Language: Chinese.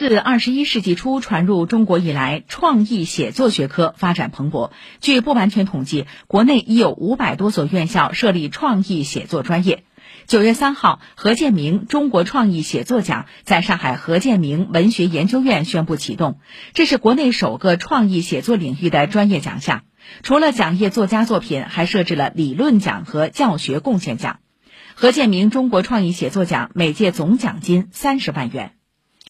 自二十一世纪初传入中国以来创意写作学科发展蓬勃。据不完全统计国内已有五百多所院校设立创意写作专业。九月三号何建明中国创意写作奖在上海何建明文学研究院宣布启动。这是国内首个创意写作领域的专业奖项除了奖业作家作品还设置了理论奖和教学贡献奖。何建明中国创意写作奖每届总奖金三十万元。